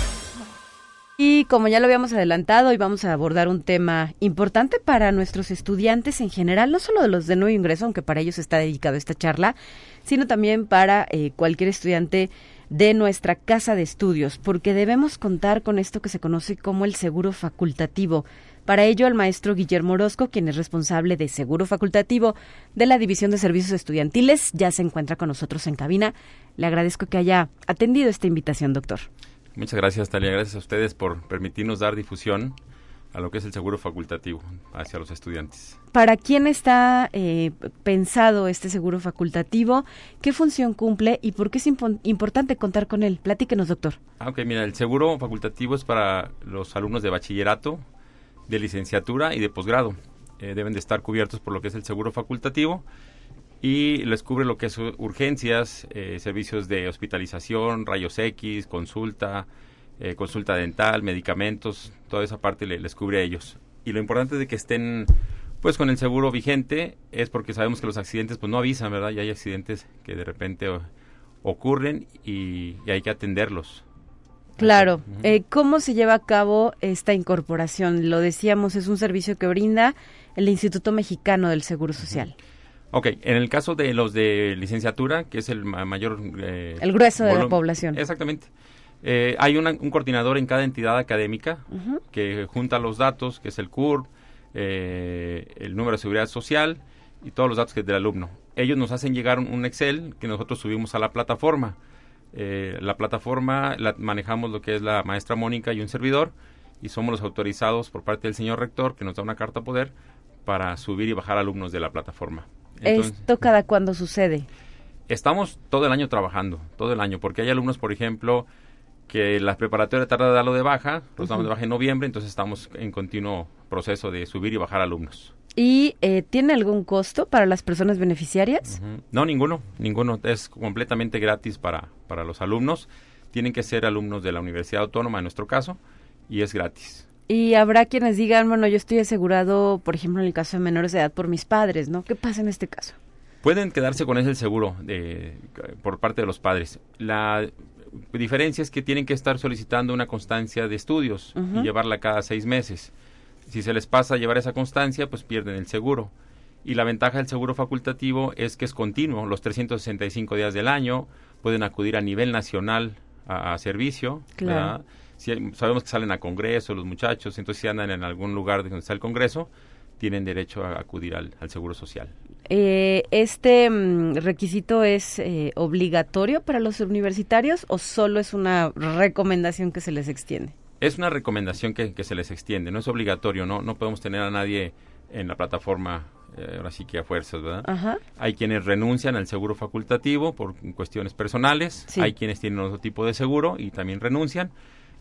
Y como ya lo habíamos adelantado, hoy vamos a abordar un tema importante para nuestros estudiantes en general, no solo de los de nuevo ingreso, aunque para ellos está dedicado esta charla, sino también para eh, cualquier estudiante de nuestra casa de estudios, porque debemos contar con esto que se conoce como el seguro facultativo. Para ello, el maestro Guillermo Orozco, quien es responsable de seguro facultativo de la División de Servicios Estudiantiles, ya se encuentra con nosotros en cabina. Le agradezco que haya atendido esta invitación, doctor. Muchas gracias, Talia. Gracias a ustedes por permitirnos dar difusión a lo que es el seguro facultativo hacia los estudiantes. ¿Para quién está eh, pensado este seguro facultativo? ¿Qué función cumple y por qué es importante contar con él? Platíquenos, doctor. Ah, ok, mira, el seguro facultativo es para los alumnos de bachillerato, de licenciatura y de posgrado. Eh, deben de estar cubiertos por lo que es el seguro facultativo y les cubre lo que es urgencias, eh, servicios de hospitalización, rayos X, consulta, eh, consulta dental, medicamentos, toda esa parte les cubre a ellos. Y lo importante de que estén pues con el seguro vigente es porque sabemos que los accidentes pues no avisan, ¿verdad? Y hay accidentes que de repente ocurren y hay que atenderlos. Claro. Eh, ¿Cómo se lleva a cabo esta incorporación? Lo decíamos, es un servicio que brinda el Instituto Mexicano del Seguro Social. Ok, en el caso de los de licenciatura, que es el mayor... Eh, el grueso de la población. Exactamente. Eh, hay un coordinador en cada entidad académica que junta los datos, que es el CURP, el número de seguridad social y todos los datos que es del alumno. Ellos nos hacen llegar un Excel que nosotros subimos a la plataforma eh, la plataforma la manejamos lo que es la maestra Mónica y un servidor y somos los autorizados por parte del señor rector que nos da una carta poder para subir y bajar alumnos de la plataforma. ¿Esto cada cuándo sucede? Estamos todo el año trabajando, todo el año, porque hay alumnos, por ejemplo, que la preparatoria tarda de darlo de baja, los damos de baja en noviembre, entonces estamos en continuo proceso de subir y bajar alumnos. ¿Y eh, tiene algún costo para las personas beneficiarias? No, ninguno, ninguno. Es completamente gratis para, para los alumnos. Tienen que ser alumnos de la Universidad Autónoma, en nuestro caso, y es gratis. Y habrá quienes digan, bueno, yo estoy asegurado, por ejemplo, en el caso de menores de edad, por mis padres, ¿no? ¿Qué pasa en este caso? Pueden quedarse con ese seguro de, por parte de los padres. La diferencia es que tienen que estar solicitando una constancia de estudios y llevarla cada seis meses. Si se les pasa a llevar esa constancia, pues pierden el seguro. Y la ventaja del seguro facultativo es que es continuo, los 365 días del año, pueden acudir a nivel nacional a, servicio. Claro. Si, sabemos que salen a congreso los muchachos, entonces si andan en algún lugar donde está el congreso, tienen derecho a acudir al, seguro social. Eh, ¿Este mm, requisito es eh, obligatorio para los universitarios o solo es una recomendación que se les extiende? Es una recomendación que, se les extiende, no es obligatorio, no, no podemos tener a nadie en la plataforma eh, ahora sí que a fuerzas, ¿verdad? Hay quienes renuncian al seguro facultativo por cuestiones personales, hay quienes tienen otro tipo de seguro y también renuncian,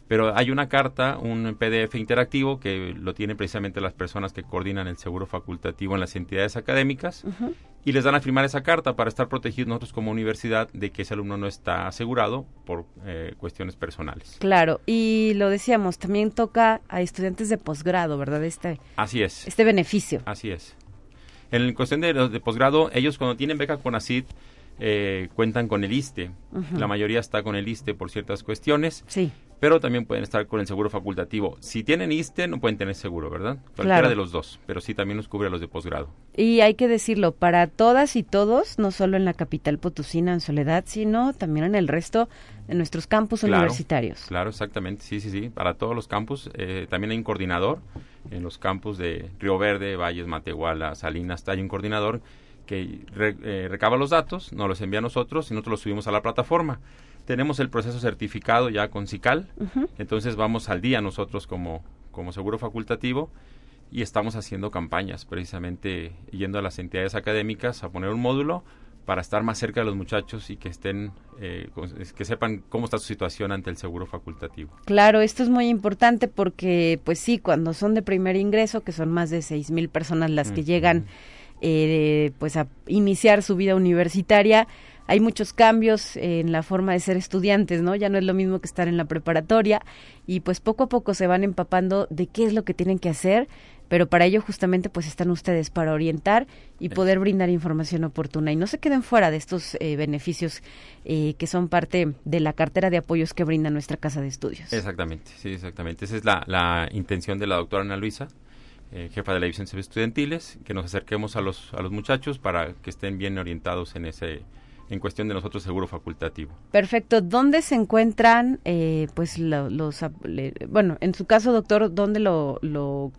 pero hay una carta, un PDF interactivo que lo tienen precisamente las personas que coordinan el seguro facultativo en las entidades académicas y les dan a firmar esa carta para estar protegidos nosotros como universidad de que ese alumno no está asegurado por eh, cuestiones personales. Claro, y lo decíamos, también toca a estudiantes de posgrado, ¿verdad? Este, Así es. Este beneficio. Así es. En cuestión de de posgrado, ellos cuando tienen beca con ACID, eh, cuentan con el ISTE. La mayoría está con el ISTE por ciertas cuestiones. Sí pero también pueden estar con el seguro facultativo. Si tienen ISTE, no pueden tener seguro, ¿verdad? Cualquiera de los dos, pero sí también nos cubre a los de posgrado. Y hay que decirlo, para todas y todos, no solo en la capital potosina, en Soledad, sino también en el resto de nuestros campus universitarios. Claro, exactamente, sí, sí, sí, para todos los campus. Eh, también hay un coordinador en los campus de Río Verde, Valles, Matehuala, Salinas, hay un coordinador que eh, recaba los datos, nos los envía a nosotros y nosotros los subimos a la plataforma tenemos el proceso certificado ya con SICAL, entonces vamos al día nosotros como, como seguro facultativo y estamos haciendo campañas, precisamente yendo a las entidades académicas a poner un módulo para estar más cerca de los muchachos y que estén, eh, que sepan cómo está su situación ante el seguro facultativo. Claro, esto es muy importante porque, pues sí, cuando son de primer ingreso, que son más de seis mil personas las que llegan, eh, pues a iniciar su vida universitaria, hay muchos cambios en la forma de ser estudiantes, ¿no? Ya no es lo mismo que estar en la preparatoria y pues poco a poco se van empapando de qué es lo que tienen que hacer, pero para ello justamente pues están ustedes para orientar y poder brindar información oportuna y no se queden fuera de estos eh, beneficios eh, que son parte de la cartera de apoyos que brinda nuestra casa de estudios. Exactamente, sí, exactamente. Esa es la, intención de la doctora Ana Luisa. Eh, jefa de la división de estudiantiles, que nos acerquemos a los, a los muchachos para que estén bien orientados en ese, en cuestión de nosotros seguro facultativo. Perfecto. ¿Dónde se encuentran, eh, pues, los, bueno, en su caso, doctor, dónde lo, lo,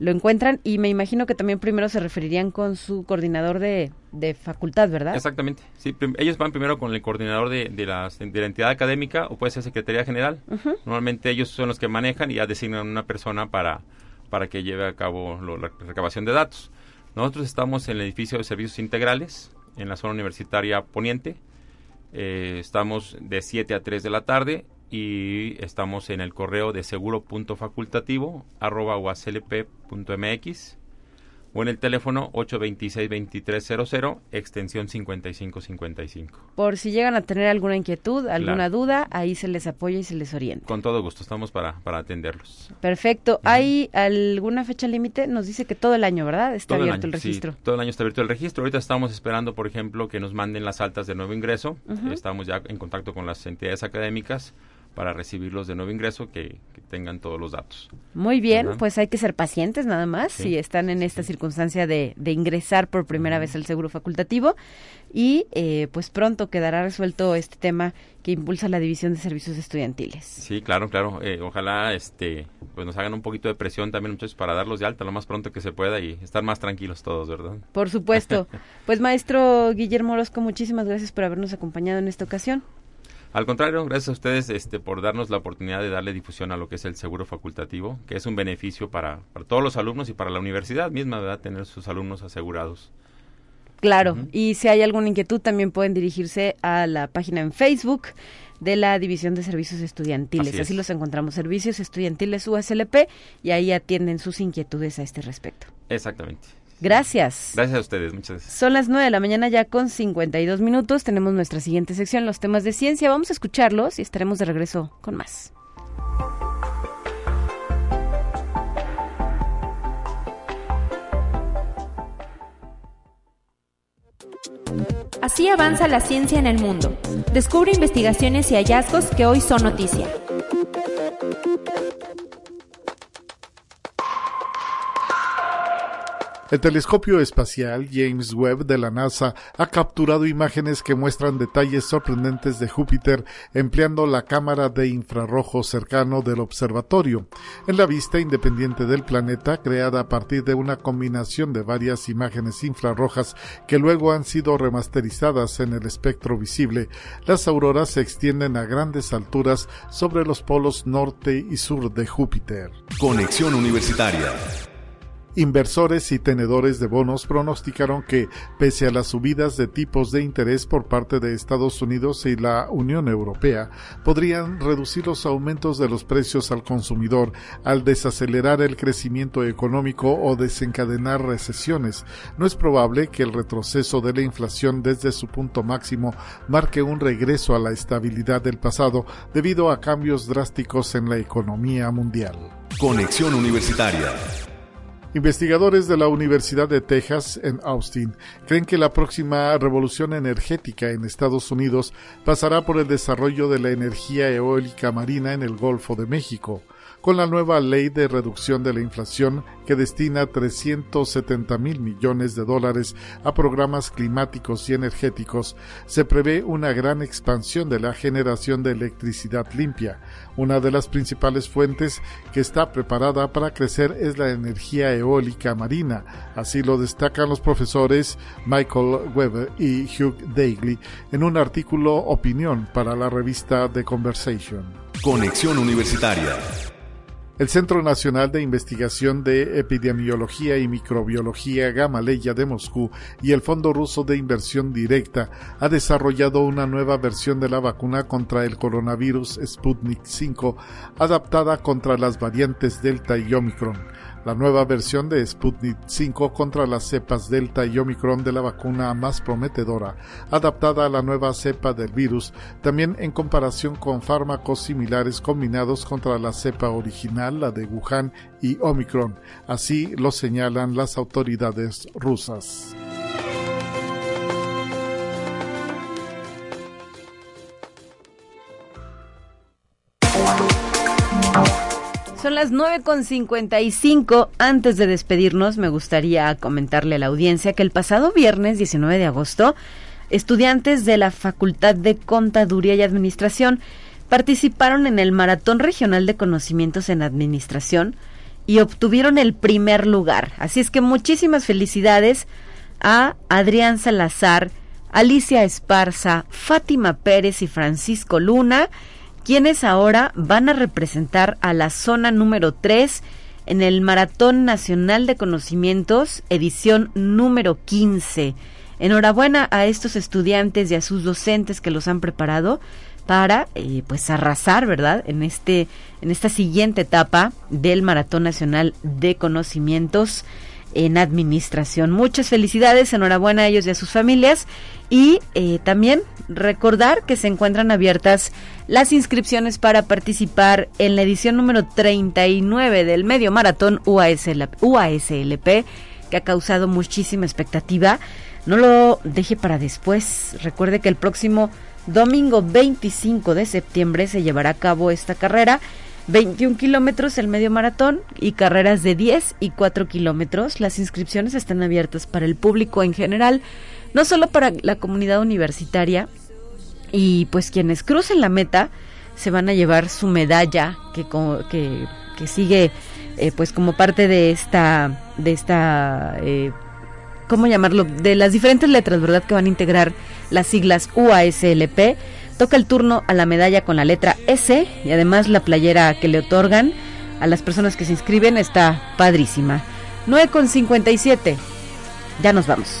encuentran? Y me imagino que también primero se referirían con su coordinador de, de facultad, ¿verdad? Exactamente. Sí, ellos van primero con el coordinador de, de, la, de la entidad académica o puede ser Secretaría General. Normalmente ellos son los que manejan y ya designan una persona para, para que lleve a cabo la recabación de datos. Nosotros estamos en el edificio de servicios integrales, en la zona universitaria poniente. Eh, estamos de 7 a 3 de la tarde y estamos en el correo de seguro.facultativo arroba o en el teléfono 826-2300, extensión 5555. Por si llegan a tener alguna inquietud, alguna duda, ahí se les apoya y se les orienta. Con todo gusto, estamos para, para atenderlos. Perfecto. ¿Hay alguna fecha límite? Nos dice que todo el año, ¿verdad? Está abierto el, registro. todo el año está abierto el registro. Ahorita estamos esperando, por ejemplo, que nos manden las altas de nuevo ingreso. Estamos ya en contacto con las entidades académicas para recibirlos de nuevo ingreso que, tengan todos los datos. Muy bien, pues hay que ser pacientes nada más si están en esta circunstancia de, ingresar por primera vez al seguro facultativo y eh, pues pronto quedará resuelto este tema que impulsa la división de servicios estudiantiles. Sí, claro, claro. Eh, ojalá este pues nos hagan un poquito de presión también muchachos para darlos de alta lo más pronto que se pueda y estar más tranquilos todos, ¿verdad? Por supuesto. pues maestro Guillermo Orozco, muchísimas gracias por habernos acompañado en esta ocasión. Al contrario, gracias a ustedes este, por darnos la oportunidad de darle difusión a lo que es el seguro facultativo, que es un beneficio para, todos los alumnos y para la universidad misma, ¿verdad? Tener sus alumnos asegurados. Claro, y si hay alguna inquietud también pueden dirigirse a la página en Facebook de la División de Servicios Estudiantiles. Así, los encontramos, Servicios Estudiantiles USLP, y ahí atienden sus inquietudes a este respecto. Exactamente. Gracias. Gracias a ustedes, muchas gracias. Son las 9 de la mañana ya con 52 minutos. Tenemos nuestra siguiente sección, los temas de ciencia. Vamos a escucharlos y estaremos de regreso con más. Así avanza la ciencia en el mundo. Descubre investigaciones y hallazgos que hoy son noticia. El telescopio espacial James Webb de la NASA ha capturado imágenes que muestran detalles sorprendentes de Júpiter empleando la cámara de infrarrojo cercano del observatorio. En la vista independiente del planeta, creada a partir de una combinación de varias imágenes infrarrojas que luego han sido remasterizadas en el espectro visible, las auroras se extienden a grandes alturas sobre los polos norte y sur de Júpiter. Conexión Universitaria Inversores y tenedores de bonos pronosticaron que, pese a las subidas de tipos de interés por parte de Estados Unidos y la Unión Europea, podrían reducir los aumentos de los precios al consumidor al desacelerar el crecimiento económico o desencadenar recesiones. No es probable que el retroceso de la inflación desde su punto máximo marque un regreso a la estabilidad del pasado debido a cambios drásticos en la economía mundial. Conexión Universitaria Investigadores de la Universidad de Texas en Austin creen que la próxima revolución energética en Estados Unidos pasará por el desarrollo de la energía eólica marina en el Golfo de México con la nueva ley de reducción de la inflación que destina 370 mil millones de dólares a programas climáticos y energéticos, se prevé una gran expansión de la generación de electricidad limpia. Una de las principales fuentes que está preparada para crecer es la energía eólica marina. Así lo destacan los profesores Michael Weber y Hugh Daly en un artículo Opinión para la revista The Conversation. Conexión Universitaria el Centro Nacional de Investigación de Epidemiología y Microbiología Gamaleya de Moscú y el Fondo Ruso de Inversión Directa ha desarrollado una nueva versión de la vacuna contra el coronavirus Sputnik 5 adaptada contra las variantes Delta y Omicron. La nueva versión de Sputnik 5 contra las cepas Delta y Omicron de la vacuna más prometedora, adaptada a la nueva cepa del virus, también en comparación con fármacos similares combinados contra la cepa original, la de Wuhan y Omicron. Así lo señalan las autoridades rusas. Son las 9.55. Antes de despedirnos, me gustaría comentarle a la audiencia que el pasado viernes 19 de agosto, estudiantes de la Facultad de Contaduría y Administración participaron en el Maratón Regional de Conocimientos en Administración y obtuvieron el primer lugar. Así es que muchísimas felicidades a Adrián Salazar, Alicia Esparza, Fátima Pérez y Francisco Luna quienes ahora van a representar a la zona número 3 en el Maratón Nacional de Conocimientos, edición número 15. Enhorabuena a estos estudiantes y a sus docentes que los han preparado para eh, pues arrasar, ¿verdad? En este en esta siguiente etapa del Maratón Nacional de Conocimientos en administración. Muchas felicidades, enhorabuena a ellos y a sus familias y eh, también recordar que se encuentran abiertas las inscripciones para participar en la edición número 39 del medio maratón UASLP, UASLP que ha causado muchísima expectativa. No lo deje para después. Recuerde que el próximo domingo 25 de septiembre se llevará a cabo esta carrera 21 kilómetros el medio maratón y carreras de 10 y 4 kilómetros. Las inscripciones están abiertas para el público en general, no solo para la comunidad universitaria. Y pues quienes crucen la meta se van a llevar su medalla que, que, que sigue eh, pues como parte de esta, de esta eh, ¿cómo llamarlo? De las diferentes letras, ¿verdad? Que van a integrar las siglas UASLP Toca el turno a la medalla con la letra S y además la playera que le otorgan a las personas que se inscriben está padrísima. 9 con 57. Ya nos vamos.